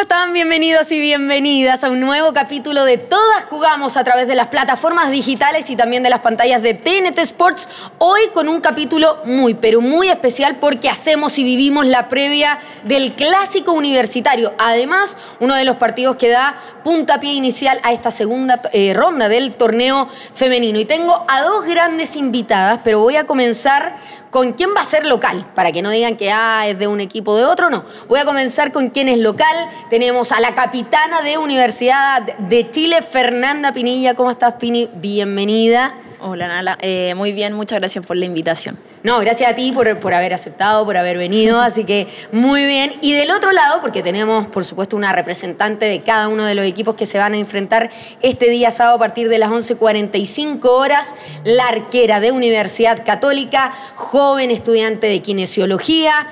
¿Cómo están? Bienvenidos y bienvenidas a un nuevo capítulo de Todas Jugamos a través de las plataformas digitales y también de las pantallas de TNT Sports. Hoy con un capítulo muy, pero muy especial porque hacemos y vivimos la previa del clásico universitario. Además, uno de los partidos que da puntapié inicial a esta segunda eh, ronda del torneo femenino. Y tengo a dos grandes invitadas, pero voy a comenzar con quién va a ser local, para que no digan que ah, es de un equipo de otro, no. Voy a comenzar con quién es local. Tenemos a la capitana de Universidad de Chile, Fernanda Pinilla. ¿Cómo estás, Pini? Bienvenida. Hola, Nala. Eh, muy bien, muchas gracias por la invitación. No, gracias a ti por, por haber aceptado, por haber venido, así que muy bien. Y del otro lado, porque tenemos, por supuesto, una representante de cada uno de los equipos que se van a enfrentar este día sábado a partir de las 11.45 horas, la arquera de Universidad Católica, joven estudiante de kinesiología,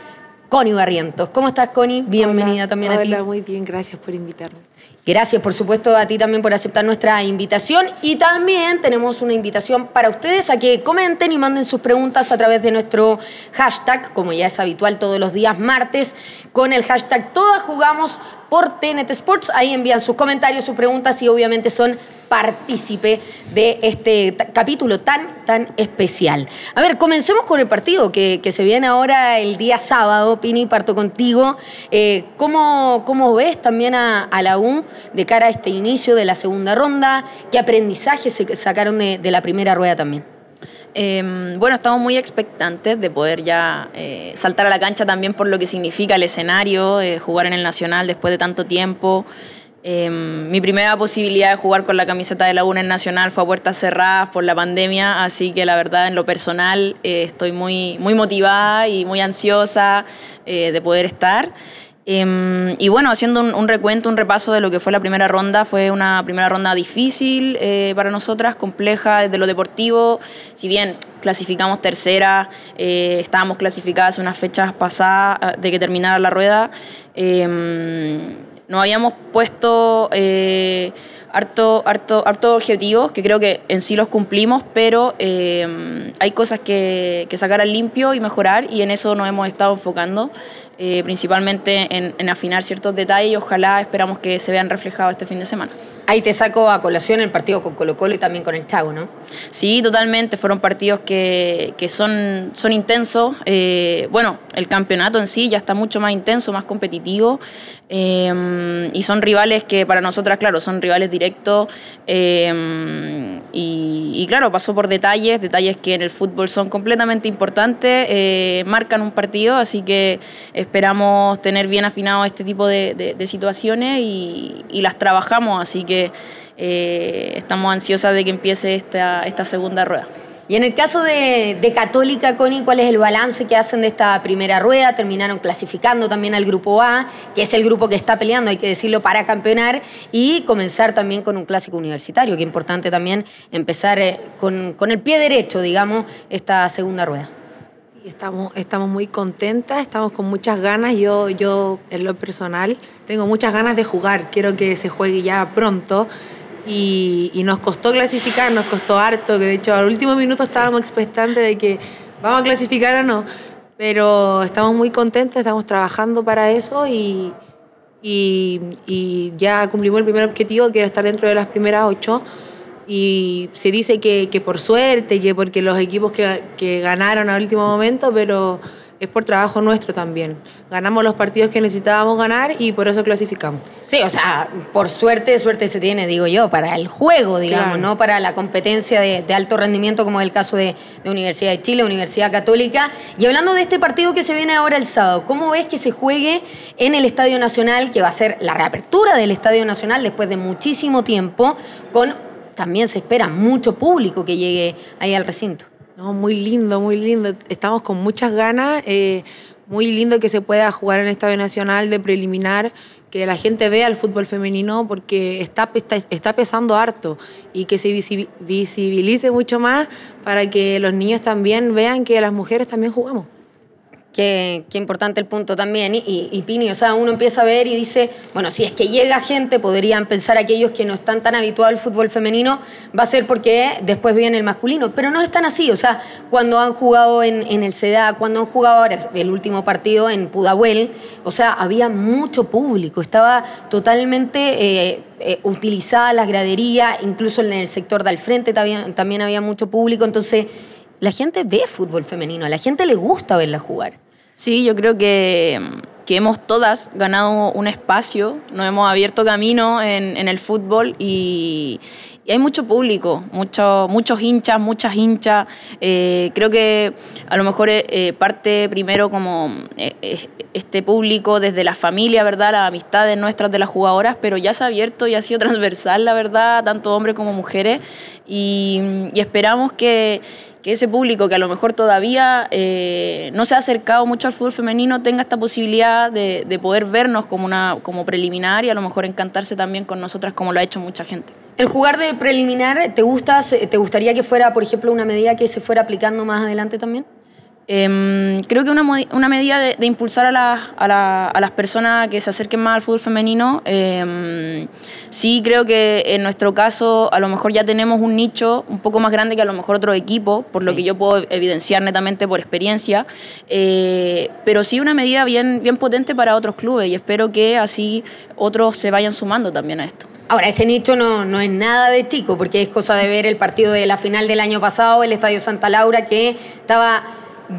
Connie Barrientos. ¿Cómo estás, Connie? Bienvenida Hola, también a ti. Hola, muy bien, gracias por invitarme. Gracias, por supuesto, a ti también por aceptar nuestra invitación. Y también tenemos una invitación para ustedes a que comenten y manden sus preguntas a través de nuestro hashtag, como ya es habitual todos los días martes, con el hashtag Todas Jugamos por TNT Sports. Ahí envían sus comentarios, sus preguntas y obviamente son partícipe de este capítulo tan, tan especial. A ver, comencemos con el partido que, se viene ahora el día sábado. Pini, parto contigo. Eh, ¿cómo, cómo ves también a, la U de cara a este inicio de la segunda ronda? ¿Qué aprendizaje se sacaron de, la primera rueda también? Eh, bueno, estamos muy expectantes de poder ya eh, saltar a la cancha también por lo que significa el escenario, eh, jugar en el Nacional después de tanto tiempo. Eh, mi primera posibilidad de jugar con la camiseta de la UNA en Nacional fue a puertas cerradas por la pandemia, así que la verdad en lo personal eh, estoy muy, muy motivada y muy ansiosa eh, de poder estar. Eh, y bueno, haciendo un, recuento, un repaso de lo que fue la primera ronda, fue una primera ronda difícil eh, para nosotras, compleja desde lo deportivo. Si bien clasificamos tercera, eh, estábamos clasificadas unas fechas pasadas ah, de que terminara la rueda, eh, nos habíamos puesto eh, harto, harto, harto objetivos que creo que en sí los cumplimos, pero eh, hay cosas que, que sacar al limpio y mejorar y en eso nos hemos estado enfocando. eh, principalmente en, en afinar ciertos detalles y ojalá esperamos que se vean reflejados este fin de semana. Ahí te saco a colación el partido con Colo Colo y también con el Chavo, ¿no? Sí, totalmente. Fueron partidos que, que son, son intensos. Eh, bueno, el campeonato en sí ya está mucho más intenso, más competitivo. Eh, y son rivales que para nosotras, claro, son rivales directos. Eh, y, claro, pasó por detalles, detalles que en el fútbol son completamente importantes, eh, marcan un partido, así que esperamos tener bien afinado este tipo de situaciones y, y las trabajamos, así que eh, estamos ansiosas de que empiece esta, esta segunda rueda. Y en el caso de, Católica, Connie, ¿cuál es el balance que hacen de esta primera rueda? Terminaron clasificando también al grupo A, que es el grupo que está peleando, hay que decirlo, para campeonar y comenzar también con un clásico universitario, que es importante también empezar eh, con, el pie derecho, digamos, esta segunda rueda. Estamos, estamos muy contentas, estamos con muchas ganas. Yo, yo, en lo personal, tengo muchas ganas de jugar. Quiero que se juegue ya pronto. Y, y nos costó clasificar, nos costó harto, que de hecho al último minuto estábamos expectantes de que vamos a clasificar o no. Pero estamos muy contentas, estamos trabajando para eso y, y, y ya cumplimos el primer objetivo, que era estar dentro de las primeras ocho. y se dice que, que por suerte, que porque los equipos que, que ganaron al último momento, pero es por trabajo nuestro también. Ganamos los partidos que necesitábamos ganar y por eso clasificamos. Sí, o sea, por suerte, suerte se tiene, digo yo, para el juego, digamos, Claro. no para la competencia de, de alto rendimiento como es el caso de, de Universidad de Chile, Universidad Católica. Y hablando de este partido que se viene ahora el sábado, ¿cómo ves que se juegue en el Estadio Nacional, que va a ser la reapertura del Estadio Nacional después de muchísimo tiempo, con también se espera mucho público que llegue ahí al recinto? No, muy lindo, muy lindo. Estamos con muchas ganas. eh, muy lindo que se pueda jugar en el Estadio Nacional de preliminar, que la gente vea el fútbol femenino porque está, está, está pesando harto y que se visi- visibilice mucho más para que los niños también vean que las mujeres también jugamos. Qué, importante el punto también. Y, Pini, o sea, uno empieza a ver y dice, bueno, si es que llega gente, podrían pensar aquellos que no están tan habituados al fútbol femenino, va a ser porque después viene el masculino. Pero no es tan así. O sea, cuando han jugado en, en el CEDA, cuando han jugado ahora el último partido en Pudahuel, o sea, había mucho público. Estaba totalmente eh, eh, utilizada las graderías, incluso en el sector del frente también, también había mucho público. Entonces, la gente ve fútbol femenino, a la gente le gusta verla jugar. Sí, yo creo que, que hemos todas ganado un espacio, nos hemos abierto camino en, en el fútbol y, y hay mucho público, mucho, muchos hinchas, muchas hinchas. Eh, creo que a lo mejor eh, parte primero como eh, este público desde la familia, ¿verdad? Las amistades nuestras de las jugadoras, pero ya se ha abierto y ha sido transversal, la verdad, tanto hombres como mujeres. Y esperamos que, que ese público que a lo mejor todavía eh, no se ha acercado mucho al fútbol femenino tenga esta posibilidad de, de, poder vernos como, una, como preliminar y a lo mejor encantarse también con nosotras como lo ha hecho mucha gente. ¿El jugar de preliminar te, gusta, te gustaría que fuera, por ejemplo, una medida que se fuera aplicando más adelante también? Eh, creo que una, una medida de, de impulsar a, la, a, la, a, las personas que se acerquen más al fútbol femenino, eh, sí creo que en nuestro caso a lo mejor ya tenemos un nicho un poco más grande que a lo mejor otro equipo, por lo sí. que yo puedo evidenciar netamente por experiencia, eh, pero sí una medida bien, bien potente para otros clubes y espero que así otros se vayan sumando también a esto. Ahora, ese nicho no, no es nada de chico, porque es cosa de ver el partido de la final del año pasado, el Estadio Santa Laura, que estaba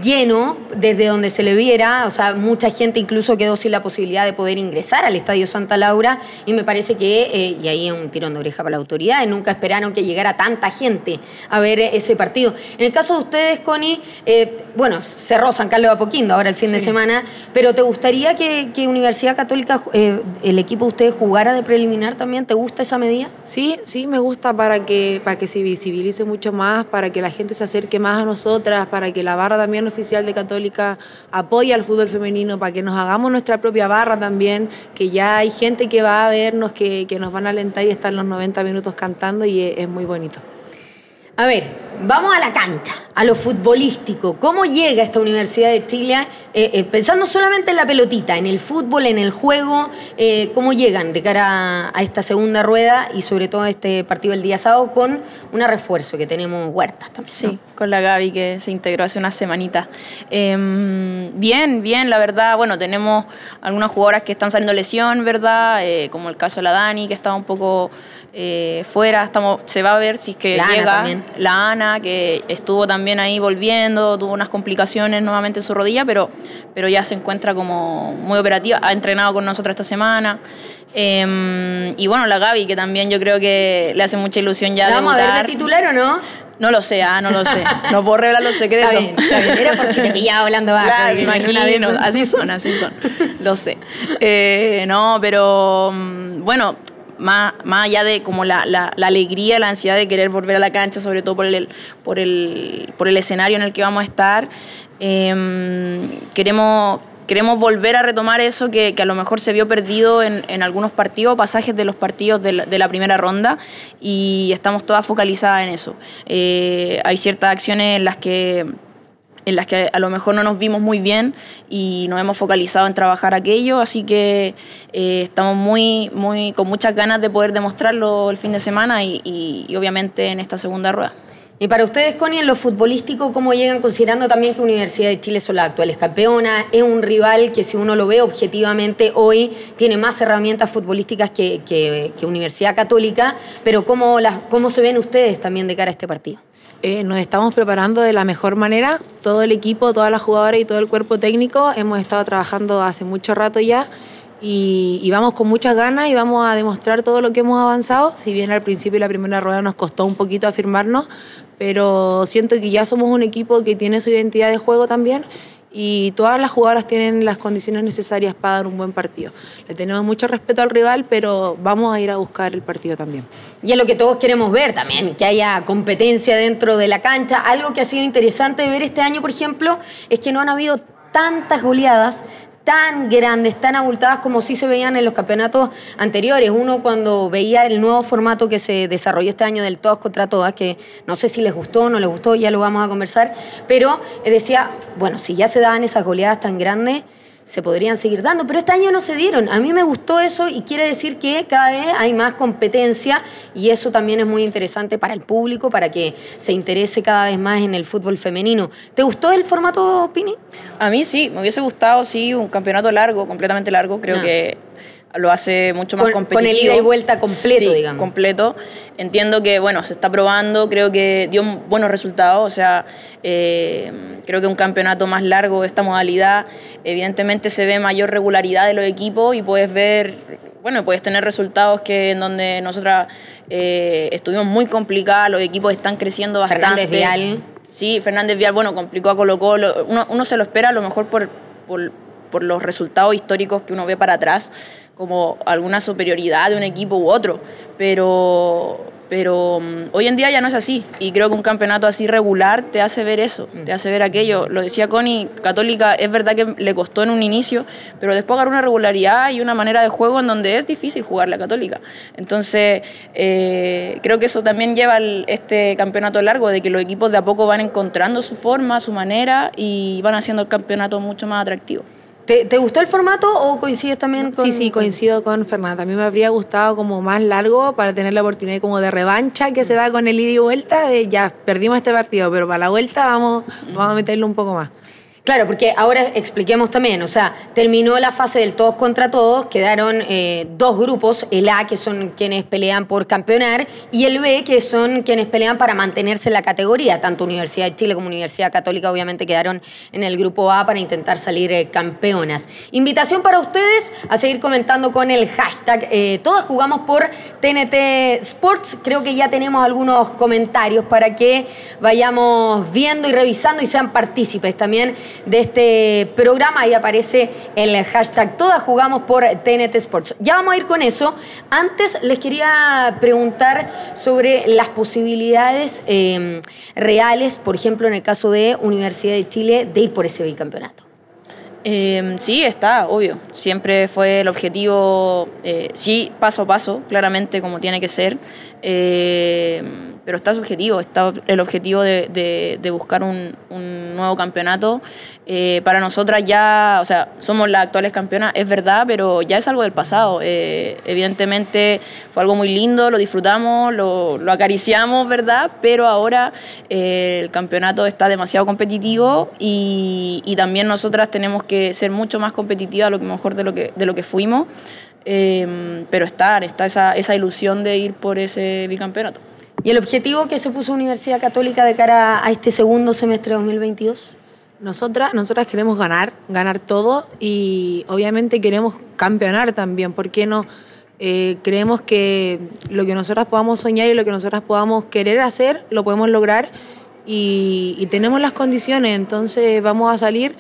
lleno desde donde se le viera, o sea, mucha gente incluso quedó sin la posibilidad de poder ingresar al Estadio Santa Laura y me parece que, eh, y ahí es un tirón de oreja para la autoridad, nunca esperaron que llegara tanta gente a ver ese partido. En el caso de ustedes, Connie, eh, bueno, cerró San Carlos de Apoquindo ahora el fin sí. de semana, pero ¿te gustaría que, que Universidad Católica, eh, el equipo de ustedes jugara de preliminar también? ¿Te gusta esa medida? Sí, sí, me gusta para que, para que se visibilice mucho más, para que la gente se acerque más a nosotras, para que la barra también oficial de Católica apoye al fútbol femenino, para que nos hagamos nuestra propia barra también, que ya hay gente que va a vernos, que, que nos van a alentar y estar los 90 minutos cantando y es muy bonito. A ver, vamos a la cancha, a lo futbolístico. ¿Cómo llega esta Universidad de Chile, eh, eh, pensando solamente en la pelotita, en el fútbol, en el juego? Eh, ¿Cómo llegan de cara a esta segunda rueda y sobre todo a este partido del día sábado con un refuerzo que tenemos Huertas también? Sí, con la Gaby que se integró hace una semanita. Eh, bien, bien, la verdad. Bueno, tenemos algunas jugadoras que están saliendo lesión, ¿verdad? Como el caso de la Dani, que estaba un poco eh, fuera, estamos, se va a ver si es que la llega Ana también. la Ana, que estuvo también ahí volviendo, tuvo unas complicaciones nuevamente en su rodilla, pero, pero ya se encuentra como muy operativa, ha entrenado con nosotros esta semana. Eh, y bueno, la Gaby, que también yo creo que le hace mucha ilusión ya ¿La vamos debutar. a ver de titular o no? No lo sé, ah, no lo sé. No puedo revelar los secretos. Está bien, está bien. Era por si te pillaba hablando bajo. Claro, imagino. Así son, así son. Lo sé. Eh, no, pero mm, bueno, más, más allá de como la, la, alegría, la ansiedad de querer volver a la cancha, sobre todo por el, por el, por el escenario en el que vamos a estar, eh, queremos, queremos volver a retomar eso que, a lo mejor se vio perdido en, en algunos partidos, pasajes de los partidos de la, de la, primera ronda, y estamos todas focalizadas en eso. Eh, hay ciertas acciones en las que en las que a lo mejor no nos vimos muy bien y nos hemos focalizado en trabajar aquello, así que eh, estamos muy, muy, con muchas ganas de poder demostrarlo el fin de semana y, y, y obviamente en esta segunda rueda. Y para ustedes, Connie, en lo futbolístico, ¿cómo llegan considerando también que Universidad de Chile son las actuales campeonas? Es un rival que si uno lo ve objetivamente hoy tiene más herramientas futbolísticas que, que- que Universidad Católica, pero ¿cómo, las, ¿cómo se ven ustedes también de cara a este partido? Eh, nos estamos preparando de la mejor manera. Todo el equipo, todas las jugadoras y todo el cuerpo técnico hemos estado trabajando hace mucho rato ya y, vamos con muchas ganas y vamos a demostrar todo lo que hemos avanzado. Si bien al principio la primera rueda nos costó un poquito afirmarnos, pero siento que ya somos un equipo que tiene su identidad de juego también y todas las jugadoras tienen las condiciones necesarias para dar un buen partido. Le tenemos mucho respeto al rival, pero vamos a ir a buscar el partido también. Y es lo que todos queremos ver también, que haya competencia dentro de la cancha. Algo que ha sido interesante de ver este año, por ejemplo, es que no han habido tantas goleadas tan grandes, tan abultadas como sí se veían en los campeonatos anteriores. Uno cuando veía el nuevo formato que se desarrolló este año del todos contra todas, que no sé si les gustó o no les gustó, ya lo vamos a conversar, pero eh, decía, bueno, si ya se daban esas goleadas tan grandes, se podrían seguir dando, pero este año no se dieron. A mí me gustó eso y quiere decir que cada vez hay más competencia y eso también es muy interesante para el público, para que se interese cada vez más en el fútbol femenino. ¿Te gustó el formato, Pini? A mí sí, me hubiese gustado, sí, un campeonato largo, completamente largo. Creo Ah. que lo hace mucho más Con- con el competitivo. ida y vuelta completo, Sí, digamos. completo. Entiendo que, bueno, se está probando, creo que dio buenos resultados, o sea, eh, creo que un campeonato más largo de esta modalidad, evidentemente se ve mayor regularidad de los equipos y puedes ver, bueno, puedes tener resultados que en donde nosotras eh, estuvimos muy complicadas, los equipos están creciendo bastante. Fernández Vial. Sí, Fernández Vial, bueno, complicó a Colo Colo. Uno, uno se lo espera a lo mejor por, por, por los resultados históricos que uno ve para atrás, como alguna superioridad de un equipo u otro. Pero, pero mm, hoy en día ya no es así. Y creo que un campeonato así regular te hace ver eso, te hace ver aquello. Lo decía Connie, Católica es verdad que le costó en un inicio, pero después agarró una regularidad y una manera de juego en donde es difícil jugar la Católica. Entonces, eh, creo que eso también lleva el- este campeonato largo, de que los equipos de a poco van encontrando su forma, su manera y van haciendo el campeonato mucho más atractivo. ¿Te, te gustó el formato o coincides también con...? Sí, sí, coincido con Fernanda. A mí me habría gustado como más largo para tener la oportunidad como de revancha que se da con el ida y vuelta de ya, perdimos este partido, pero para la vuelta vamos, vamos a meterlo un poco más. Claro, porque ahora expliquemos también, o sea, terminó la fase del todos contra todos, quedaron eh, dos grupos, el A, que son quienes pelean por campeonar, y el B, que son quienes pelean para mantenerse en la categoría. Tanto Universidad de Chile como Universidad Católica obviamente quedaron en el grupo A para intentar salir eh, campeonas. Invitación para ustedes a seguir comentando con el hashtag eh, Todas jugamos por TNT Sports. Creo que ya tenemos algunos comentarios para que vayamos viendo y revisando y sean partícipes también de este programa. Ahí aparece el hashtag Todas jugamos por TNT Sports. Ya vamos a ir con eso. Antes les quería preguntar sobre las posibilidades eh, reales, por ejemplo, en el caso de Universidad de Chile, de ir por ese bicampeonato. Eh, sí, está, obvio. Siempre fue el objetivo, eh, sí, paso a paso, claramente como tiene que ser. Eh, pero está subjetivo, está el objetivo de, de- de buscar un, un nuevo campeonato. Eh, para nosotras ya, o sea, somos las actuales campeonas, es verdad, pero ya es algo del pasado. Eh, evidentemente fue algo muy lindo, lo disfrutamos, lo, lo acariciamos, ¿verdad? Pero ahora eh, el campeonato está demasiado competitivo y, y también nosotras tenemos que ser mucho más competitivas a lo mejor de lo que, de lo que fuimos. Eh, pero está, está esa, esa ilusión de ir por ese bicampeonato. ¿Y el objetivo que se puso Universidad Católica de cara a este segundo semestre de 2022? Nosotras, nosotras queremos ganar, ganar todo y obviamente queremos campeonar también. ¿Por qué no? Eh, creemos que lo que nosotras podamos soñar y lo que nosotras podamos querer hacer, lo podemos lograr y, y tenemos las condiciones. Entonces vamos a salir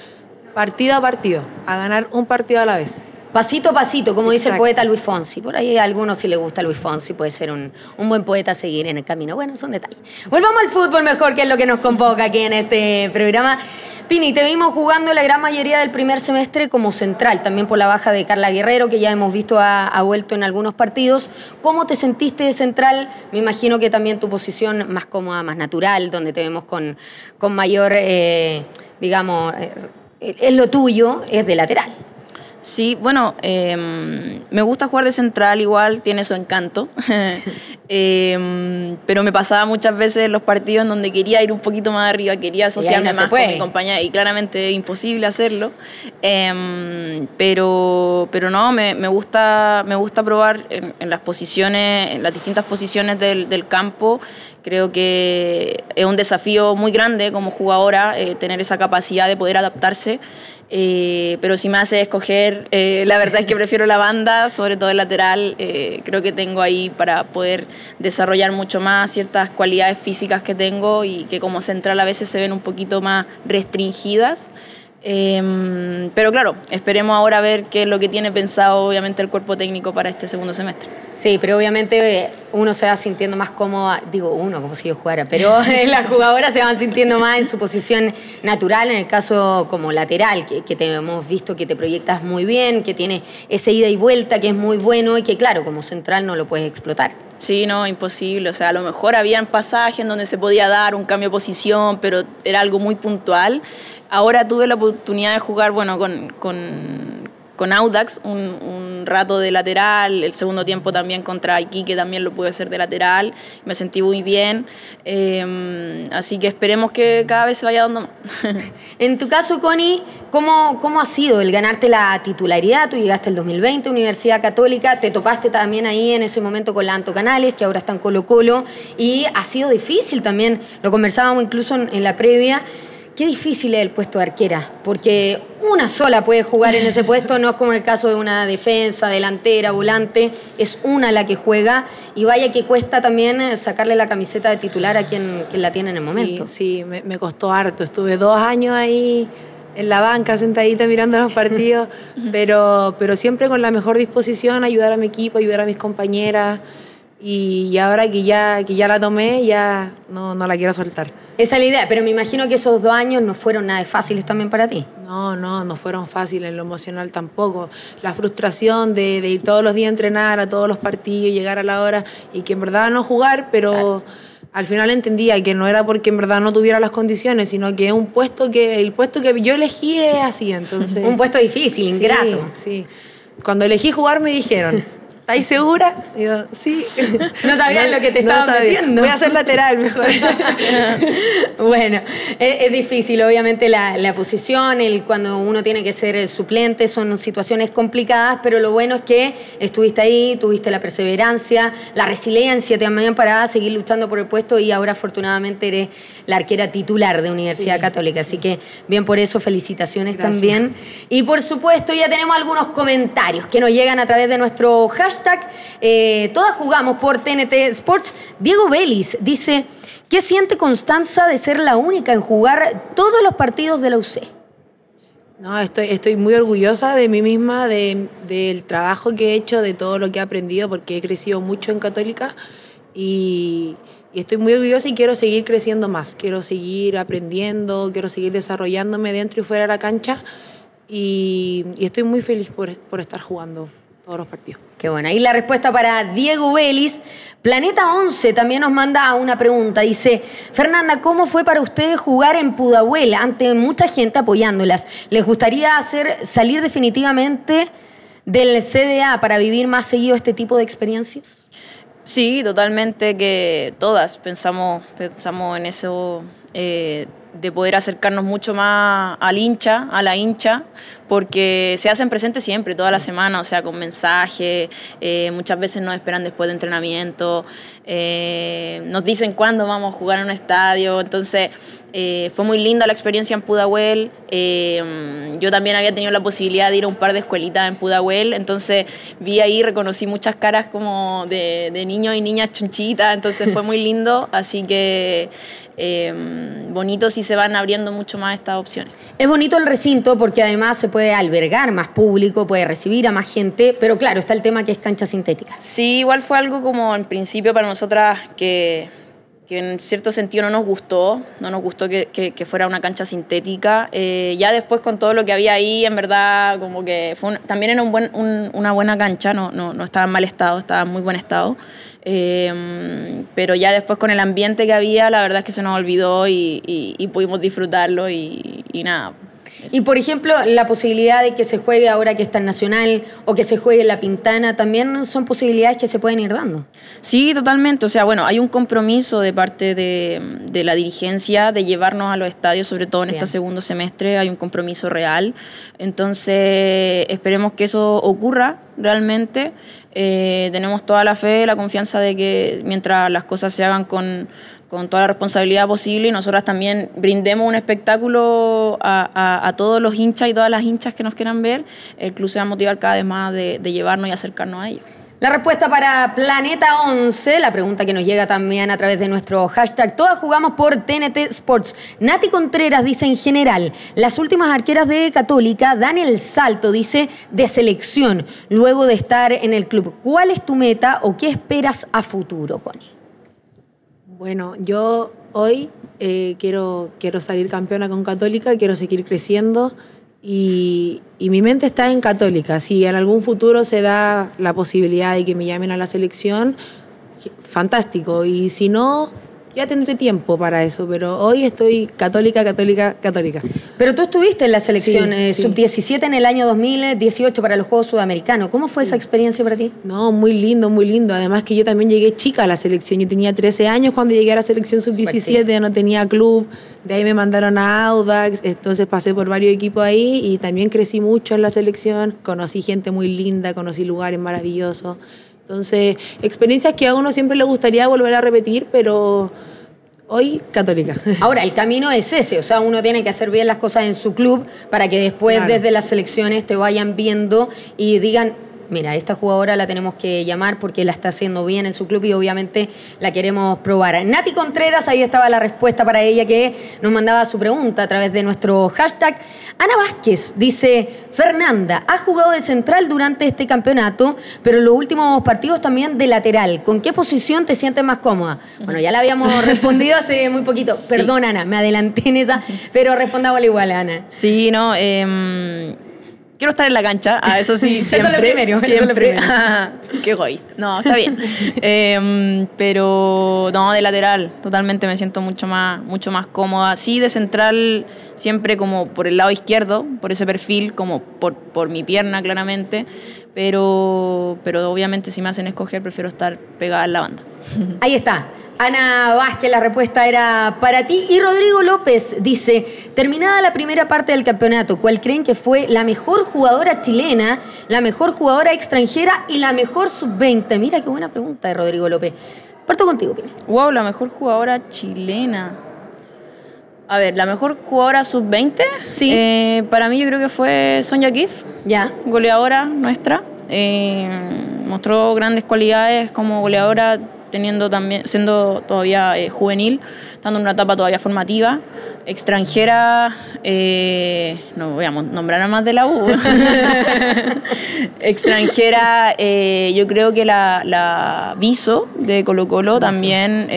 partido a partido, a ganar un partido a la vez. Pasito a pasito, como dice el poeta Luis Fonsi. Por ahí a algunos si le gusta Luis Fonsi, puede ser un, un buen poeta a seguir en el camino. Bueno, son detalles. Volvamos al fútbol mejor, que es lo que nos convoca aquí en este programa. Pini, te vimos jugando la gran mayoría del primer semestre como central, también por la baja de Carla Guerrero, que ya hemos visto ha, ha vuelto en algunos partidos. ¿Cómo te sentiste de central? Me imagino que también tu posición más cómoda, más natural, donde te vemos con, con mayor, eh, digamos, eh, es lo tuyo, es de lateral. Sí, bueno, em, me gusta jugar de central igual, tiene su encanto. Em, pero me pasaba muchas veces los partidos en donde quería ir un poquito más arriba, quería asociarme más con mi compañera y claramente es imposible hacerlo. Em, pero, pero no, me, me, gusta, me gusta probar en, las posiciones, en las distintas posiciones del, del campo Creo que es un desafío muy grande como jugadora eh, tener esa capacidad de poder adaptarse, eh, pero si me hace escoger, eh, la verdad es que prefiero la banda, sobre todo el lateral. creo que tengo ahí para poder desarrollar mucho más ciertas cualidades físicas que tengo y que como central a veces se ven un poquito más restringidas. Em, pero claro, esperemos ahora ver qué es lo que tiene pensado obviamente el cuerpo técnico para este segundo semestre. Sí, pero obviamente eh, uno se va sintiendo más cómoda, digo uno como si yo jugara, pero las jugadoras se van sintiendo más en su posición natural, en el caso como lateral, que, que te hemos visto que te proyectas muy bien, que tiene ese ida y vuelta que es muy bueno y que claro, como central no lo puedes explotar. Sí, no, imposible. O sea, a lo mejor habían pasajes en donde se podía dar un cambio de posición, pero era algo muy puntual. Ahora tuve la oportunidad de jugar, bueno, con, con, con Audax un, un, rato de lateral, el segundo tiempo también contra Iquique también lo pude hacer de lateral, me sentí muy bien, em, así que esperemos que cada vez se vaya dando más. en tu caso, Connie, ¿cómo, ¿cómo ha sido el ganarte la titularidad? Tú llegaste el 2020 Universidad Católica, te topaste también ahí en ese momento con Lanto Canales, que ahora está en Colo Colo, y ha sido difícil también, lo conversábamos incluso en la previa, Qué difícil es el puesto de arquera, porque una sola puede jugar en ese puesto, no es como el caso de una defensa, delantera, volante, es una la que juega y vaya que cuesta también eh, sacarle la camiseta de titular a quien, la tiene en el momento. Sí, me, me, costó harto, estuve dos años ahí en la banca sentadita mirando los partidos, pero, pero siempre con la mejor disposición, ayudar a mi equipo, ayudar a mis compañeras y, ahora que ya, que ya la tomé, ya no, no la quiero soltar. Esa es la idea, pero me imagino que esos dos años no fueron nada fáciles también para ti. No, no, no fueron fáciles, en lo emocional tampoco. La frustración de, ir todos los días a entrenar, a todos los partidos, llegar a la hora y que en verdad no jugar, pero al final entendía que no era porque en verdad no tuviera las condiciones, sino que es un puesto que el puesto que yo elegí es así, entonces. un puesto difícil, ingrato. Sí, sí. Cuando elegí jugar me dijeron, ¿Estáis segura? Digo, sí. No sabías lo que te estaba metiendo. Voy a hacer lateral mejor. bueno, es, difícil, obviamente, la, la, posición, el, cuando uno tiene que ser suplente, son situaciones complicadas, pero lo bueno es que estuviste ahí, tuviste la perseverancia, la resiliencia también para seguir luchando por el puesto y ahora afortunadamente eres la arquera titular de Universidad Católica. Así que bien por eso, felicitaciones también. Y por supuesto, ya tenemos algunos comentarios que nos llegan a través de nuestro hashtag eh, todas jugamos por TNT Sports. Diego Vélez dice, ¿qué siente Constanza de ser la única en jugar todos los partidos de la UC? No, estoy, muy orgullosa de mí misma, del trabajo que he hecho, de todo lo que he aprendido, porque he crecido mucho en Católica y, estoy muy orgullosa y quiero seguir creciendo más. Quiero seguir aprendiendo, quiero seguir desarrollándome dentro y fuera de la cancha y, estoy muy feliz por estar jugando todos los partidos. Qué buena. Y la respuesta para Diego Vélez. Planeta 11 también nos manda una pregunta. Dice, Fernanda, ¿cómo fue para ustedes jugar en Pudahuel ante mucha gente apoyándolas? ¿Les gustaría hacer salir definitivamente del CDA para vivir más seguido este tipo de experiencias? Sí, totalmente que todas pensamos, pensamos en eso. Eh, de poder acercarnos mucho más al hincha, a la hincha, porque se hacen presentes siempre, toda la semana, o sea, con mensajes, eh, muchas veces nos esperan después de entrenamiento, eh, nos dicen cuándo vamos a jugar en un estadio, entonces eh, fue muy linda la experiencia en Pudahuel, yo también había tenido la posibilidad de ir a un par de escuelitas en Pudahuel, entonces vi ahí, reconocí muchas caras como de, de niños y niñas chunchitas, entonces fue muy lindo, así que Em, bonito si se van abriendo mucho más estas opciones. Es bonito el recinto porque además se puede albergar más público, puede recibir a más gente, pero claro, está el tema que es cancha sintética. Sí, igual fue algo como en principio para nosotras que, en cierto sentido no nos gustó, no nos gustó que, fuera una cancha sintética. Eh, ya después con todo lo que había ahí, en verdad, como que también era un buen, una buena cancha, no, no, no estaba en mal estado, estaba en muy buen estado. Em, pero ya después con el ambiente que había, la verdad es que se nos olvidó y, pudimos disfrutarlo y, nada. Y por ejemplo, la posibilidad de que se juegue ahora que está en Nacional o que se juegue en La Pintana, también son posibilidades que se pueden ir dando. Sí, totalmente. O sea, bueno, hay un compromiso de parte de, de la dirigencia de llevarnos a los estadios, sobre todo en Bien. este segundo semestre, hay un compromiso real. Entonces, esperemos que eso ocurra realmente. Eh, tenemos toda la fe, la confianza de que mientras las cosas se hagan con, con toda la responsabilidad posible y nosotras también brindemos un espectáculo a, a- todos los hinchas y todas las hinchas que nos quieran ver, el club se va a motivar cada vez más de, de llevarnos y acercarnos a ellos. La respuesta para Planeta 11, la pregunta que nos llega también a través de nuestro hashtag, todas jugamos por TNT Sports. Nati Contreras dice en general, las últimas arqueras de Católica dan el salto, dice, de selección, luego de estar en el club. ¿Cuál es tu meta o qué esperas a futuro, Connie? Bueno, yo hoy eh, quiero, quiero salir campeona con Católica, quiero seguir creciendo y, y mi mente está en Católica. Si en algún futuro se da la posibilidad de que me llamen a la selección, fantástico. Y si no, ya tendré tiempo para eso. Pero hoy estoy Católica, Católica, Católica. Pero tú estuviste en la selección Sí, eh, sí. sub-17 en el año 2018 para los Juegos Sudamericanos. ¿Cómo fue esa experiencia para ti? No, muy lindo, muy lindo. Además que yo también llegué chica a la selección. Yo tenía 13 años cuando llegué a la selección sub-17, ya no tenía club. De ahí me mandaron a Audax, entonces pasé por varios equipos ahí y también crecí mucho en la selección. Conocí gente muy linda, conocí lugares maravillosos. Entonces, experiencias que a uno siempre le gustaría volver a repetir, pero hoy católica. Ahora, el camino es ese, o sea, uno tiene que hacer bien las cosas en su club para que después Claro. desde las selecciones te vayan viendo y digan, mira, esta jugadora la tenemos que llamar porque la está haciendo bien en su club y obviamente la queremos probar. Nati Contreras, ahí estaba la respuesta para ella que nos mandaba su pregunta a través de nuestro hashtag. Ana Vázquez dice, Fernanda, ha jugado de central durante este campeonato, pero en los últimos partidos también de lateral. ¿Con qué posición te sientes más cómoda? Bueno, ya la habíamos respondido hace muy poquito. Perdón, Ana, me adelanté en esa, pero respondámosle igual, Ana. Sí, no. em, quiero estar en la cancha, ah, eso sí, Eso siempre. primero, eso es lo siempre. primero. Qué egoísta. No, está bien. Em, pero no, de lateral, totalmente me siento mucho más, mucho más cómoda. Sí, de central, siempre como por el lado izquierdo, por ese perfil, como por, por mi pierna, claramente. Pero, pero obviamente, si me hacen escoger, prefiero estar pegada en la banda. Ahí está. Ana Vázquez, la respuesta era para ti. Y Rodrigo López dice, terminada la primera parte del campeonato, ¿cuál creen que fue la mejor jugadora chilena, la mejor jugadora extranjera y la mejor sub-20? Mira qué buena pregunta de Rodrigo López. Parto contigo, Pini. Wow, la mejor jugadora chilena. A ver, la mejor jugadora sub-20. Sí. Eh, para mí yo creo que fue Sonja Kif, Ya. goleadora nuestra. Eh, mostró grandes cualidades como goleadora, teniendo también, siendo todavía eh, juvenil, estando en una etapa todavía formativa. Extranjera, eh, no voy a nombrar a más de la U. Extranjera, eh, yo creo que la, la Viso de Colo Colo también,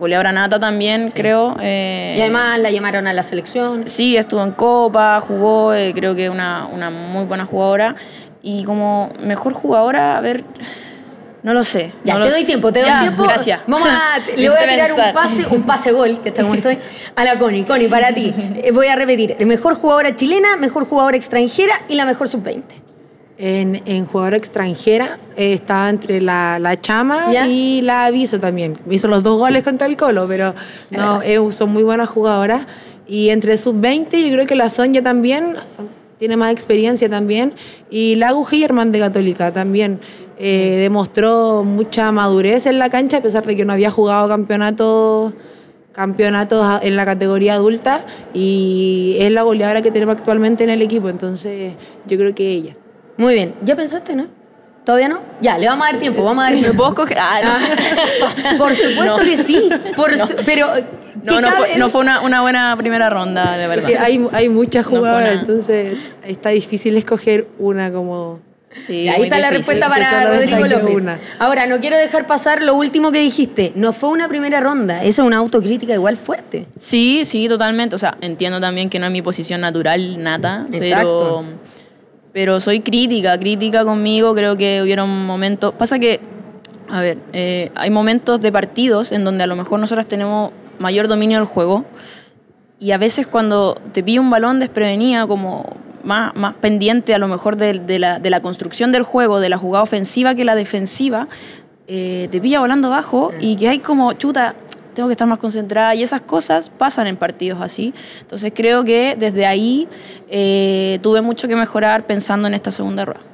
goleadora nata también, creo. eh, Y además la llamaron a la selección. Sí, estuvo en Copa, jugó, eh, creo que una, una muy buena jugadora. Y como mejor jugadora, a ver, no lo sé. Ya, no te doy tiempo, te doy Ya, tiempo. Gracias. Vamos a, le voy a tirar un pase, un pase gol, que está como estoy, a la Connie. Connie, para ti. Eh, Voy a repetir. Mejor jugadora chilena, mejor jugadora extranjera y la mejor sub-20. En, en jugadora extranjera eh, estaba entre la, la Chama ¿Ya? y la Aviso también. Me hizo los dos goles contra el Colo, pero no, eh, son muy buenas jugadoras. Y entre sub-20 yo creo que la Sonja también tiene más experiencia también. Y la Agu Hillerman de Católica también eh, demostró mucha madurez en la cancha, a pesar de que no había jugado campeonatos campeonatos en la categoría adulta y es la goleadora que tenemos actualmente en el equipo, entonces yo creo que ella. Muy bien. ¿Ya pensaste, no? ¿Todavía no? Ya, le vamos a dar tiempo, vamos a dar ¿Me tiempo. puedo escoger? Ah, no. Por supuesto No. que sí. Por su- pero. No, ¿qué no fue, no fue una, una buena primera ronda, de verdad. Hay, hay muchas No jugadoras, entonces está difícil escoger una como... Sí, Ahí está la respuesta para Rodrigo López. una. Ahora, no quiero dejar pasar lo último que dijiste. No fue una primera ronda. Esa es una autocrítica igual fuerte. Sí, sí, totalmente. O sea, entiendo también que no es mi posición natural, nata, Exacto. pero, pero soy crítica, crítica conmigo. Creo que hubieron momentos. Pasa que, a ver, eh, hay momentos de partidos en donde a lo mejor nosotras tenemos mayor dominio del juego y a veces cuando te pilla un balón desprevenida, como más, más pendiente a lo mejor de, la, de, la, construcción del juego, de la jugada ofensiva que la defensiva, eh, te pilla volando bajo y que hay como, chuta, que estar más concentrada y esas cosas pasan en partidos así. Entonces creo que desde ahí eh, tuve mucho que mejorar pensando en esta segunda rueda.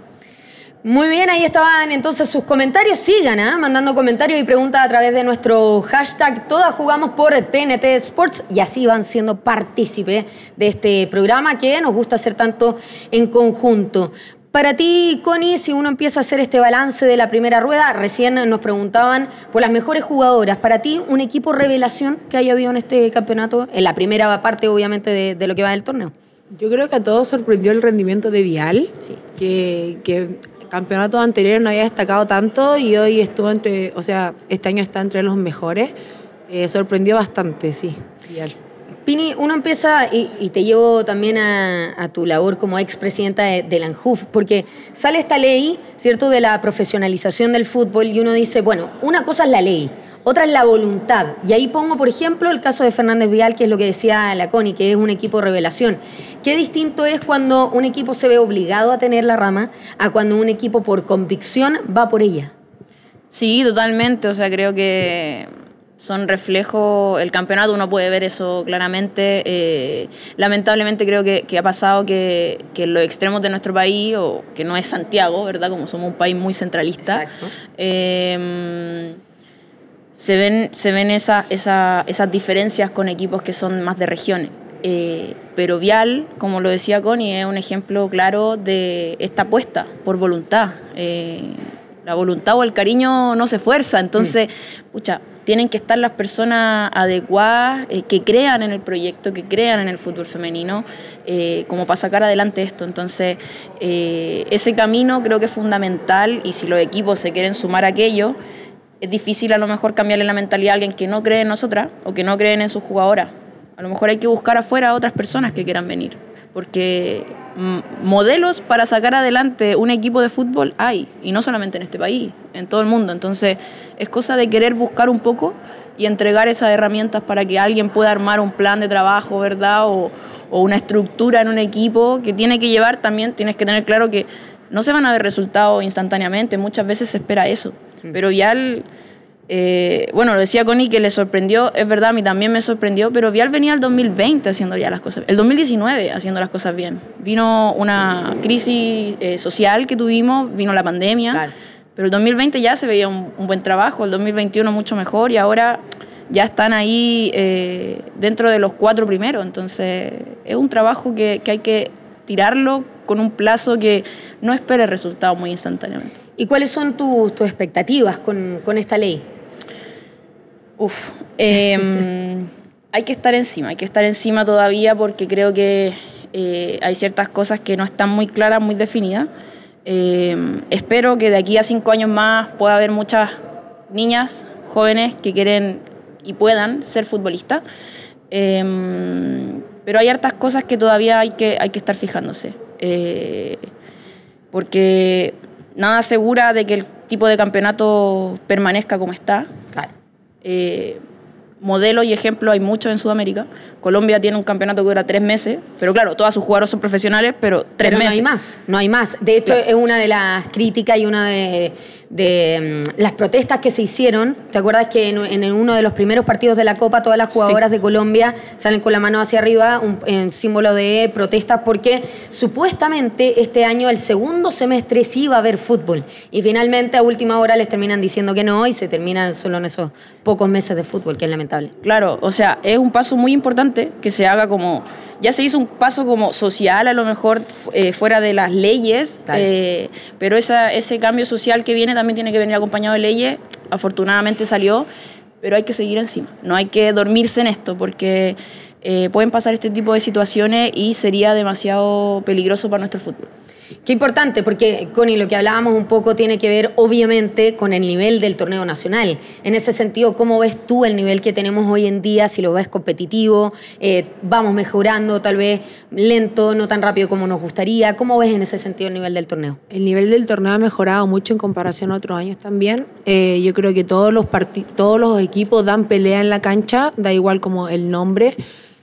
Muy bien, ahí estaban entonces sus comentarios. Sigan ¿eh? mandando comentarios y preguntas a través de nuestro hashtag Todas jugamos por TNT Sports y así van siendo partícipes de este programa que nos gusta hacer tanto en conjunto. Para ti, Connie, si uno empieza a hacer este balance de la primera rueda, recién nos preguntaban por las mejores jugadoras. Para ti, un equipo revelación que haya habido en este campeonato, en la primera parte, obviamente, de, de lo que va del torneo. Yo creo que a todos sorprendió el rendimiento de Vial, sí. que, que campeonatos anteriores no había destacado tanto y hoy estuvo entre, o sea, este año está entre los mejores. Eh, sorprendió bastante, sí, Vial. Pini, uno empieza, y, te llevo también a, tu labor como expresidenta de, de la ANJUF, porque sale esta ley, ¿cierto?, de la profesionalización del fútbol y uno dice, bueno, una cosa es la ley, otra es la voluntad. Y ahí pongo, por ejemplo, el caso de Fernández Vial, que es lo que decía la Connie, que es un equipo revelación. Qué distinto es cuando un equipo se ve obligado a tener la rama a cuando un equipo por convicción va por ella. Sí, totalmente. O sea, creo que son reflejo, el campeonato uno puede ver eso claramente. Eh, lamentablemente creo que, que ha pasado que, que, los extremos de nuestro país, o que no es Santiago, ¿verdad? Como somos un país muy centralista, eh, se ven, se ven esa, esa, esas diferencias con equipos que son más de regiones. Eh, pero Vial, como lo decía Connie, es un ejemplo claro de esta apuesta por voluntad. la voluntad o el cariño no se fuerza, entonces, mm. pucha, tienen que estar las personas adecuadas eh, que crean en el proyecto, que crean en el fútbol femenino, eh, como para sacar adelante esto. Entonces, eh, ese camino creo que es fundamental y si los equipos se quieren sumar a aquello, es difícil a lo mejor cambiarle la mentalidad a alguien que no cree en nosotras o que no creen en sus jugadoras. A lo mejor hay que buscar afuera a otras personas que quieran venir, porque modelos para sacar adelante un equipo de fútbol hay, y no solamente en este país, en todo el mundo. Entonces, es cosa de querer buscar un poco y entregar esas herramientas para que alguien pueda armar un plan de trabajo, ¿verdad? O, o una estructura en un equipo que tiene que llevar también, tienes que tener claro que no se van a ver resultados instantáneamente, muchas veces se espera eso. Pero ya el, eh, bueno, lo decía Connie que le sorprendió, es verdad, a mí también me sorprendió, pero Vial venía el 2020 haciendo ya las cosas, el 2019 haciendo las cosas bien. Vino una crisis eh, social que tuvimos, vino la pandemia, claro. pero el 2020 ya se veía un, un, buen trabajo, el 2021 mucho mejor y ahora ya están ahí eh, dentro de los cuatro primeros, entonces es un trabajo que, que hay que tirarlo con un plazo que no espere resultados muy instantáneamente. ¿Y cuáles son tus, tus expectativas con, con esta ley? Uf, eh, hay que estar encima, hay que estar encima todavía porque creo que eh, hay ciertas cosas que no están muy claras, muy definidas. Eh, espero que de aquí a cinco años más pueda haber muchas niñas, jóvenes que quieren y puedan ser futbolistas. pero hay hartas cosas que todavía hay que, hay que estar fijándose. Eh, porque nada asegura de que el tipo de campeonato permanezca como está. Claro. Eh, modelo y ejemplo hay muchos en Sudamérica. Colombia tiene un campeonato que dura tres meses, pero claro, todas sus jugadoras son profesionales, pero tres pero meses. No hay más, no hay más. De hecho, claro. es una de las críticas y una de, de um, las protestas que se hicieron. ¿Te acuerdas que en, en, uno de los primeros partidos de la Copa todas las jugadoras sí. de Colombia salen con la mano hacia arriba un, en símbolo de protestas porque supuestamente este año, el segundo semestre, sí iba a haber fútbol y finalmente a última hora les terminan diciendo que no y se terminan solo en esos pocos meses de fútbol, que es lamentable. Claro, o sea, es un paso muy importante que se haga como ya se hizo un paso como social a lo mejor eh, fuera de las leyes, claro. eh, pero esa, ese cambio social que viene también tiene que venir acompañado de leyes. Afortunadamente salió, pero hay que seguir encima. No hay que dormirse en esto porque eh, pueden pasar este tipo de situaciones y sería demasiado peligroso para nuestro fútbol. Qué importante, porque Connie, lo que hablábamos un poco tiene que ver obviamente con el nivel del torneo nacional. En ese sentido, ¿cómo ves tú el nivel que tenemos hoy en día? Si lo ves competitivo, eh, vamos mejorando, tal vez lento, no tan rápido como nos gustaría. ¿Cómo ves en ese sentido el nivel del torneo? El nivel del torneo ha mejorado mucho en comparación a otros años también. Eh, yo creo que todos los, todos los equipos dan pelea en la cancha, da igual como el nombre.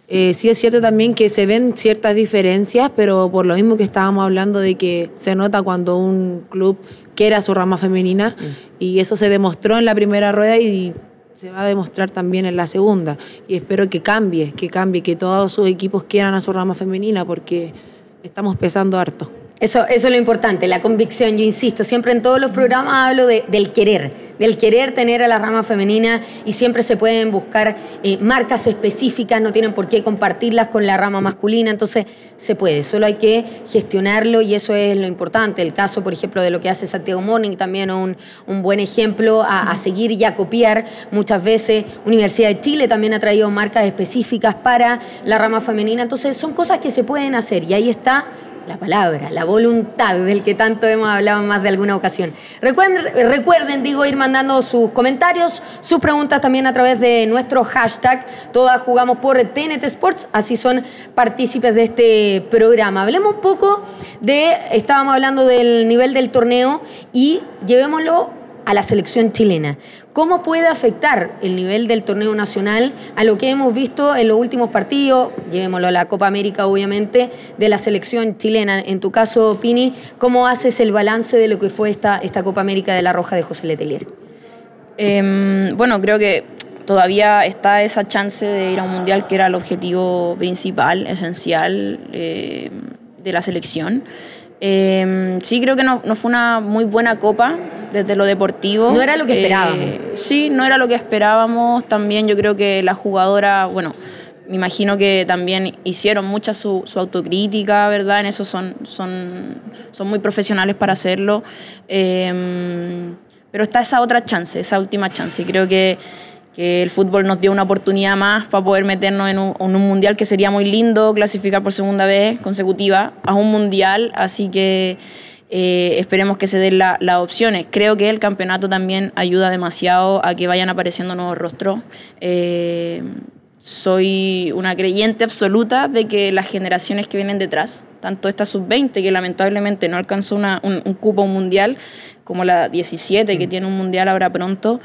Eh, sí es cierto también que se ven ciertas diferencias, pero por lo mismo que estábamos hablando de que se nota cuando un club quiere a su rama femenina y eso se demostró en la primera rueda y se va a demostrar también en la segunda. Y espero que cambie, que cambie, que todos sus equipos quieran a su rama femenina porque estamos pesando harto. Eso, eso es lo importante, la convicción. Yo insisto, siempre en todos los programas hablo de- del querer, del querer tener a la rama femenina y siempre se pueden buscar eh, marcas específicas, no tienen por qué compartirlas con la rama masculina, entonces se puede, solo hay que gestionarlo y eso es lo importante. El caso, por ejemplo, de lo que hace Santiago Morning, también un, un buen ejemplo a, a seguir y a copiar. Muchas veces Universidad de Chile también ha traído marcas específicas para la rama femenina, entonces son cosas que se pueden hacer y ahí está la palabra, la voluntad del que tanto hemos hablado en más de alguna ocasión. Recuerden, recuerden, digo, ir mandando sus comentarios, sus preguntas también a través de nuestro hashtag. Todas jugamos por TNT Sports, así son partícipes de este programa. Hablemos un poco de, estábamos hablando del nivel del torneo y llevémoslo a la selección chilena. ¿Cómo puede afectar el nivel del torneo nacional a lo que hemos visto en los últimos partidos? Llevémoslo a la Copa América, obviamente, de la selección chilena. En tu caso, Pini, ¿cómo haces el balance de lo que fue esta, esta Copa América de la Roja de José Letelier? Em, bueno, creo que todavía está esa chance de ir a un mundial que era el objetivo principal, esencial eh, de la selección. Em, sí, creo que no, no fue una muy buena copa desde lo deportivo. No era lo que Eh, esperábamos. sí, no era lo que esperábamos. También yo creo que la jugadora, bueno, me imagino que también hicieron mucha su, su autocrítica, ¿verdad? En eso son, son, son muy profesionales para hacerlo. Em, pero está esa otra chance, esa última chance. Y creo que, que el fútbol nos dio una oportunidad más para poder meternos en un, en un mundial que sería muy lindo clasificar por segunda vez consecutiva a un mundial. Así que eh, esperemos que se den la- las opciones. Creo que el campeonato también ayuda demasiado a que vayan apareciendo nuevos rostros. Eh, soy una creyente absoluta de que las generaciones que vienen detrás, tanto esta sub-20 que lamentablemente no alcanzó una- un, un cupo mundial, como la 17 que tiene un mundial ahora pronto,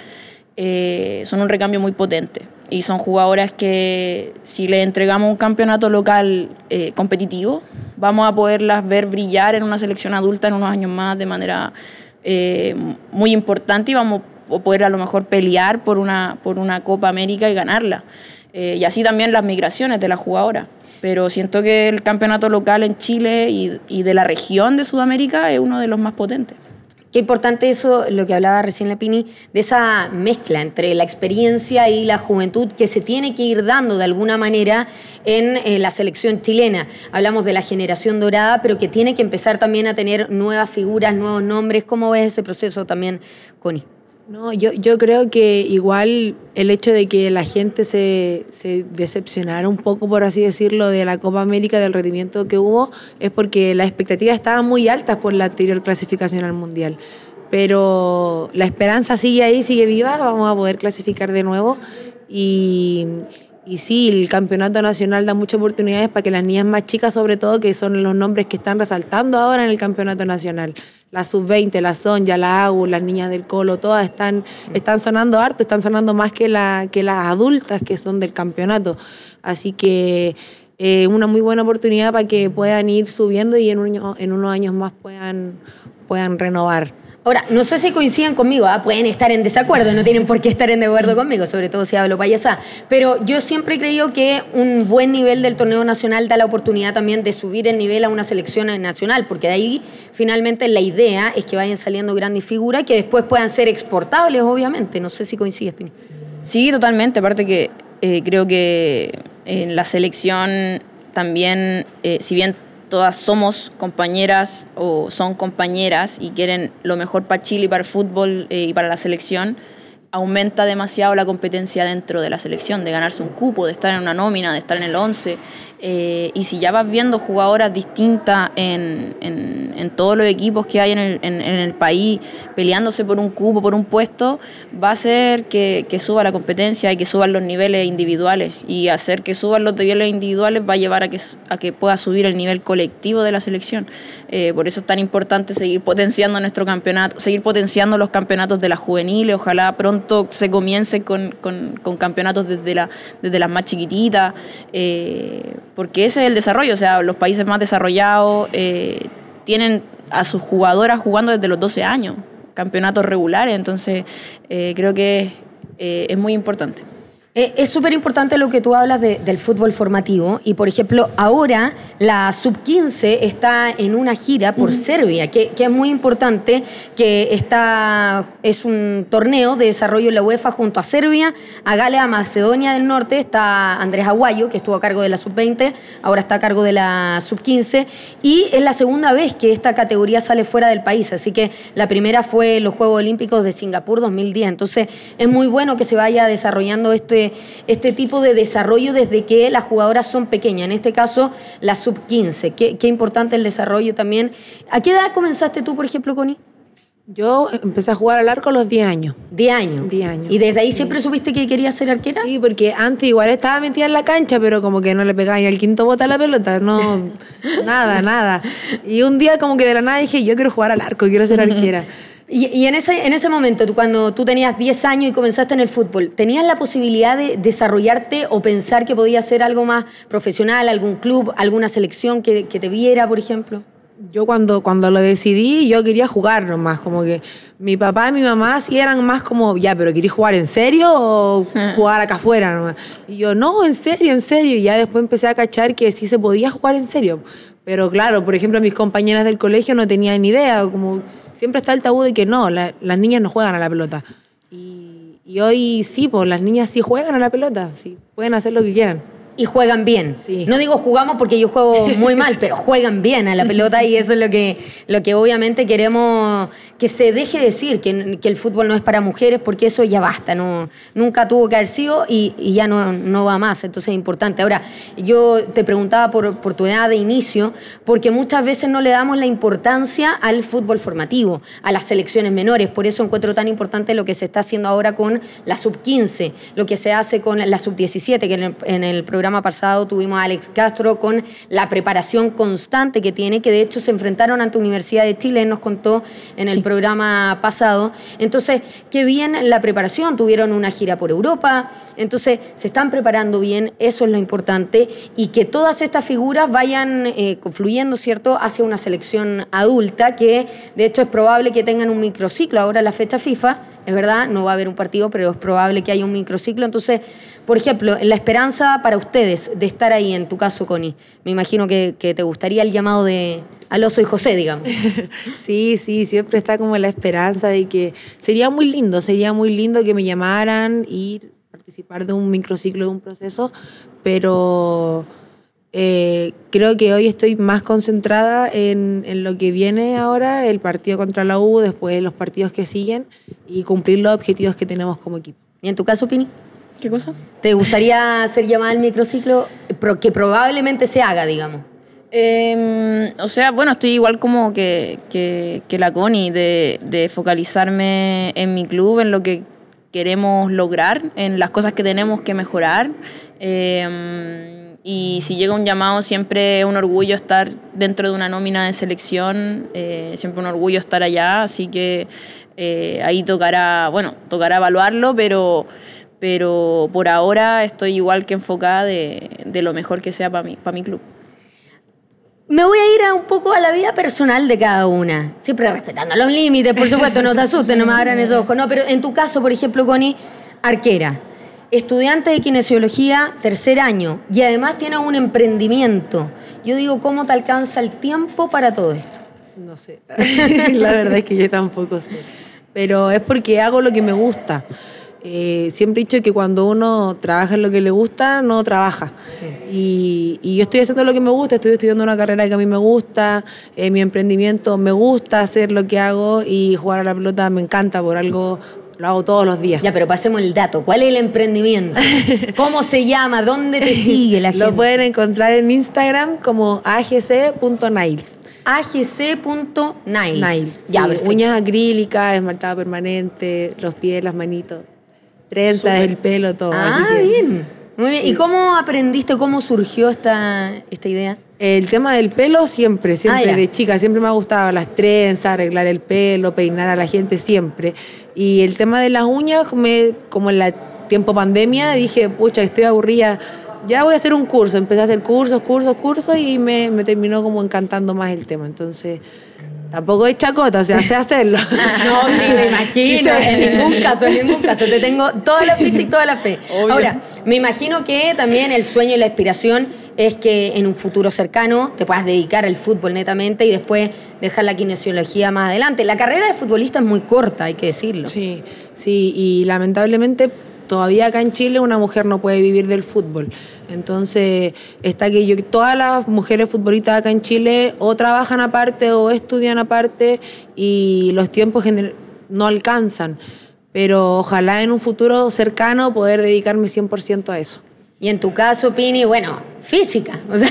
eh, son un recambio muy potente. Y son jugadoras que si le entregamos un campeonato local eh, competitivo, vamos a poderlas ver brillar en una selección adulta en unos años más de manera eh, muy importante y vamos a poder a lo mejor pelear por una, por una Copa América y ganarla. Eh, y así también las migraciones de las jugadoras. Pero siento que el campeonato local en Chile y, y de la región de Sudamérica es uno de los más potentes. Qué importante eso, lo que hablaba recién Lepini, de esa mezcla entre la experiencia y la juventud que se tiene que ir dando de alguna manera en eh, la selección chilena. Hablamos de la generación dorada, pero que tiene que empezar también a tener nuevas figuras, nuevos nombres. ¿Cómo ves ese proceso también, Connie? No, yo, yo creo que igual el hecho de que la gente se, se decepcionara un poco, por así decirlo, de la Copa América, del rendimiento que hubo, es porque las expectativas estaban muy altas por la anterior clasificación al Mundial. Pero la esperanza sigue ahí, sigue viva, vamos a poder clasificar de nuevo. Y, y sí, el campeonato nacional da muchas oportunidades para que las niñas más chicas, sobre todo, que son los nombres que están resaltando ahora en el campeonato nacional, la sub-20, la Sonja, la AU, las niñas del Colo, todas están, están sonando harto, están sonando más que, la, que las adultas que son del campeonato. Así que eh, una muy buena oportunidad para que puedan ir subiendo y en, un- en unos años más puedan, puedan renovar. Ahora, no sé si coinciden conmigo, ¿ah? pueden estar en desacuerdo, no tienen por qué estar en desacuerdo conmigo, sobre todo si hablo payasá. Pero yo siempre he creído que un buen nivel del torneo nacional da la oportunidad también de subir el nivel a una selección nacional, porque de ahí finalmente la idea es que vayan saliendo grandes figuras que después puedan ser exportables, obviamente. No sé si coincides, Pini. Sí, totalmente. Aparte que eh, creo que en la selección también, eh, si bien todas somos compañeras o son compañeras y quieren lo mejor para Chile y para el fútbol eh, y para la selección, aumenta demasiado la competencia dentro de la selección, de ganarse un cupo, de estar en una nómina, de estar en el 11. Eh, y si ya vas viendo jugadoras distintas en, en- en todos los equipos que hay en el, en- en el país, peleándose por un cupo, por un puesto, va a hacer que, que suba la competencia y que suban los niveles individuales. Y hacer que suban los niveles individuales va a llevar a que, a que pueda subir el nivel colectivo de la selección. Eh, por eso es tan importante seguir potenciando nuestro campeonato, seguir potenciando los campeonatos de las juveniles. Ojalá pronto se comience con, con- con campeonatos desde, la, desde las más chiquititas, eh, porque ese es el desarrollo, o sea, los países más desarrollados eh, tienen a sus jugadoras jugando desde los 12 años, campeonatos regulares, entonces eh, creo que eh, es muy importante. Eh, Es súper importante lo que tú hablas de- del fútbol formativo y, por ejemplo, ahora la sub-15 está en una gira por Serbia, que, que es muy importante, que está, es un torneo de desarrollo en la UEFA junto a Serbia, a Gales, a Macedonia del Norte, está Andrés Aguayo, que estuvo a cargo de la sub-20, ahora está a cargo de la sub-15, y es la segunda vez que esta categoría sale fuera del país, así que la primera fue los Juegos Olímpicos de Singapur 2010, entonces es muy bueno que se vaya desarrollando este, este tipo de desarrollo desde que las jugadoras son pequeñas, en este caso la sub-15, qué, qué importante el desarrollo también. ¿A qué edad comenzaste tú, por ejemplo, Connie? Yo empecé a jugar al arco a los 10 años. 10 años. 10 años. ¿Y desde ahí siempre supiste que querías ser arquera? Sí, porque antes igual estaba metida en la cancha, pero como que no le pegaba ni al quinto bote a la pelota, no, nada, nada. Y un día como que de la nada dije, yo quiero jugar al arco, quiero ser arquera. Y, y en, ese, en ese momento, tú, cuando tú tenías 10 años y comenzaste en el fútbol, ¿tenías la posibilidad de desarrollarte o pensar que podías ser algo más profesional, algún club, alguna selección que, que te viera, por ejemplo? Yo cuando, cuando lo decidí, yo quería jugar nomás, como que mi papá y mi mamá sí eran más como, ya, pero ¿querés jugar en serio o jugar acá afuera nomás? Y yo, no, en serio, en serio. Y ya después empecé a cachar que sí se podía jugar en serio. Pero claro, por ejemplo, mis compañeras del colegio no tenían ni idea, como siempre está el tabú de que no, la- las niñas no juegan a la pelota. Y, y hoy sí, pues las niñas sí juegan a la pelota, sí, pueden hacer lo que quieran. Y juegan bien. Sí. No digo jugamos porque yo juego muy mal, pero juegan bien a la pelota y eso es lo que, lo que obviamente queremos que se deje decir, que, que el fútbol no es para mujeres porque eso ya basta, no, nunca tuvo que haber sido y, y ya no, no va más, entonces es importante. Ahora, yo te preguntaba por, por tu edad de inicio, porque muchas veces no le damos la importancia al fútbol formativo, a las selecciones menores, por eso encuentro tan importante lo que se está haciendo ahora con la sub-15, lo que se hace con la sub-17, que en el, en el programa pasado tuvimos a Alex Castro con la preparación constante que tiene, que de hecho se enfrentaron ante Universidad de Chile, nos contó en el programa pasado. Entonces, qué bien la preparación, tuvieron una gira por Europa, entonces se están preparando bien, eso es lo importante, y que todas estas figuras vayan eh, confluyendo, ¿cierto?, hacia una selección adulta, que de hecho es probable que tengan un microciclo ahora en la fecha FIFA, es verdad, no va a haber un partido, pero es probable que haya un microciclo. Entonces, por ejemplo, la esperanza para ustedes de estar ahí, en tu caso, Connie, me imagino que, que te gustaría el llamado de Alonso y José, digamos. Sí, sí, siempre está como la esperanza de que sería muy lindo, sería muy lindo que me llamaran y participar de un microciclo, de un proceso, pero eh, creo que hoy estoy más concentrada en, en lo que viene ahora, el partido contra la U, después los partidos que siguen y cumplir los objetivos que tenemos como equipo. ¿Y en tu caso, Pini? ¿Qué cosa? ¿Te gustaría ser llamada al microciclo que probablemente se haga, digamos? Eh, o sea, bueno, estoy igual como que, que, que la Connie, de, de focalizarme en mi club, en lo que queremos lograr, en las cosas que tenemos que mejorar. Eh, y si llega un llamado, siempre es un orgullo estar dentro de una nómina de selección, eh, siempre un orgullo estar allá, así que eh, ahí tocará, bueno, tocará evaluarlo, pero, pero por ahora estoy igual que enfocada de, de lo mejor que sea para mi, para mi club. Me voy a ir a un poco a la vida personal de cada una, siempre respetando los límites, por supuesto, no se asusten, no me abran esos ojos. No, pero en tu caso, por ejemplo, Connie, arquera, estudiante de kinesiología, tercer año, y además tienes un emprendimiento. Yo digo, ¿cómo te alcanza el tiempo para todo esto? No sé, la verdad es que yo tampoco sé. Pero es porque hago lo que me gusta. Eh, siempre he dicho que cuando uno trabaja en lo que le gusta, no trabaja. Y, y yo estoy haciendo lo que me gusta, estoy estudiando una carrera que a mí me gusta, eh, mi emprendimiento me gusta hacer lo que hago y jugar a la pelota me encanta, por algo lo hago todos los días. Ya, pero pasemos el dato. ¿Cuál es el emprendimiento? ¿Cómo se llama? ¿Dónde te sigue la gente? Lo pueden encontrar en Instagram como agc.niles. agc.niles. Niles. Ya, sí, uñas acrílicas, esmaltado permanente, los pies, las manitos, trenzas, el pelo, todo. Ah, así que bien. Muy bien. ¿Y cómo aprendiste, cómo surgió esta, esta idea? El tema del pelo siempre, siempre Ah, de chica, siempre me ha gustado las trenzas, arreglar el pelo, peinar a la gente siempre. Y el tema de las uñas, me, como en la tiempo pandemia, dije, pucha, estoy aburrida, ya voy a hacer un curso. Empecé a hacer cursos, cursos, cursos y me, me terminó como encantando más el tema. Entonces, tampoco es chacota, o sea, sé hacerlo. No, sí, me imagino. Sí en ningún caso, en ningún caso. Te tengo toda la ficha y toda la fe. Ahora, me imagino que también el sueño y la aspiración es que en un futuro cercano te puedas dedicar al fútbol netamente y después dejar la kinesiología más adelante. La carrera de futbolista es muy corta, hay que decirlo. Sí, sí, y lamentablemente todavía acá en Chile una mujer no puede vivir del fútbol. Entonces, está que yo, todas las mujeres futbolistas acá en Chile o trabajan aparte o estudian aparte y los tiempos no alcanzan. Pero ojalá en un futuro cercano poder dedicarme 100% a eso. Y en tu caso, Pini, bueno, física. O sea,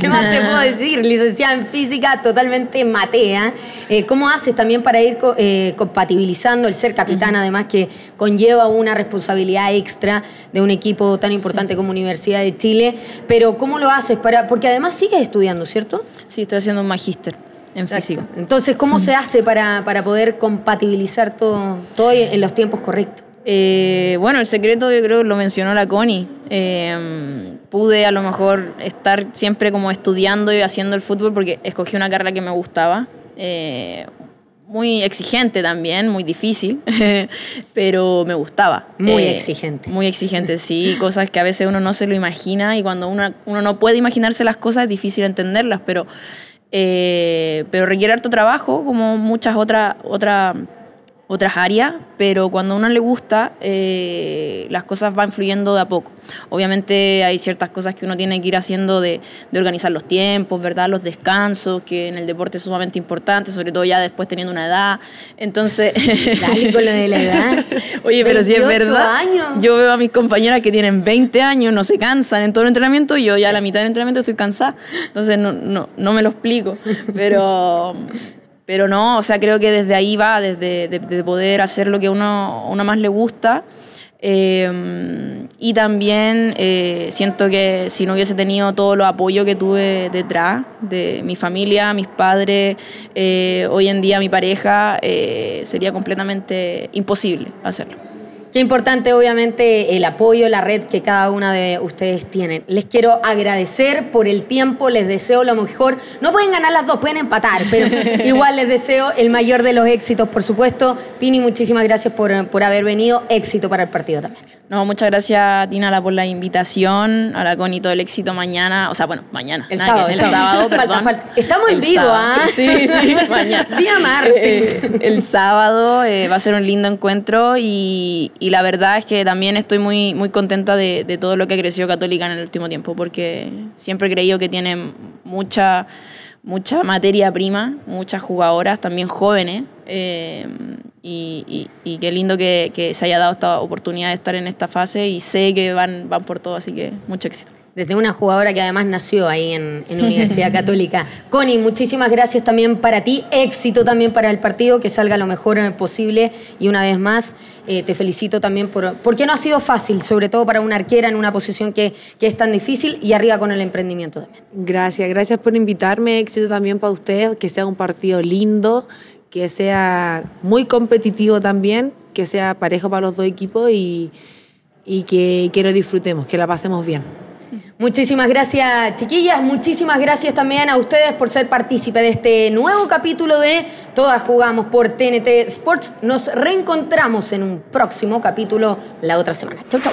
¿qué más te puedo decir? Licenciada en física, totalmente matea. Eh, ¿Cómo haces también para ir co- eh, compatibilizando el ser capitán, además que conlleva una responsabilidad extra de un equipo tan importante como Universidad de Chile? Pero ¿cómo lo haces? para Porque además sigues estudiando, ¿cierto? Sí, estoy haciendo un magíster en física. Entonces, ¿cómo se hace para, para poder compatibilizar todo, todo en los tiempos correctos? Eh, bueno, el secreto yo creo que lo mencionó la Connie. Eh, pude a lo mejor estar siempre como estudiando y haciendo el fútbol porque escogí una carrera que me gustaba. Eh, muy exigente también, muy difícil, pero me gustaba. Muy Eh, exigente. Muy exigente, sí, cosas que a veces uno no se lo imagina y cuando uno, uno no puede imaginarse las cosas es difícil entenderlas, pero, eh, pero requiere harto trabajo como muchas otras otras otras áreas, pero cuando a uno le gusta, eh, las cosas van fluyendo de a poco. Obviamente hay ciertas cosas que uno tiene que ir haciendo de, de organizar los tiempos, ¿verdad? Los descansos, que en el deporte es sumamente importante, sobre todo ya después teniendo una edad. Entonces... Dale con lo de la edad. Oye, pero si es 28 verdad, años. yo veo a mis compañeras que tienen 20 años, no se cansan en todo el entrenamiento, y yo ya a la mitad del entrenamiento estoy cansada. Entonces no, no, no me lo explico. Pero, pero no, o sea, creo que desde ahí va, desde de, de poder hacer lo que uno, uno más le gusta. Eh, y también eh, siento que si no hubiese tenido todo el apoyo que tuve detrás de mi familia, mis padres, eh, hoy en día mi pareja, sería completamente imposible hacerlo. Qué importante, obviamente, el apoyo, la red que cada una de ustedes tienen. Les quiero agradecer por el tiempo, les deseo lo mejor. No pueden ganar las dos, pueden empatar, pero igual les deseo el mayor de los éxitos, por supuesto. Pini, muchísimas gracias por, por haber venido. Éxito para el partido también. No, muchas gracias, Tina, por la invitación. A la Connie todo el éxito mañana. O sea, bueno, mañana. El nada sábado, el sábado. sábado, Falta, perdón. falta. Estamos en El vivo, sábado. ¿ah? Sí, sí, mañana. Día martes. Eh, el sábado eh, va a ser un lindo encuentro y, y la verdad es que también estoy muy, muy contenta de, de todo lo que ha crecido Católica en el último tiempo, porque siempre he creído que tiene mucha, mucha materia prima, muchas jugadoras, también jóvenes. eh, y, y- y qué lindo que, que se haya dado esta oportunidad de estar en esta fase y sé que van, van por todo, así que mucho éxito. Desde una jugadora que además nació ahí en, en Universidad Católica. Connie, muchísimas gracias también para ti. Éxito también para el partido, que salga lo mejor posible. Y una vez más, eh, te felicito también por, porque no ha sido fácil, sobre todo para una arquera en una posición que, que es tan difícil y arriba con el emprendimiento también. Gracias, gracias por invitarme. Éxito también para ustedes, que sea un partido lindo, que sea muy competitivo también, que sea parejo para los dos equipos y, y que, que lo disfrutemos, que la pasemos bien. Muchísimas gracias, chiquillas. Muchísimas gracias también a ustedes por ser partícipe de este nuevo capítulo de Todas Jugamos por TNT Sports. Nos reencontramos en un próximo capítulo la otra semana. Chau, chau.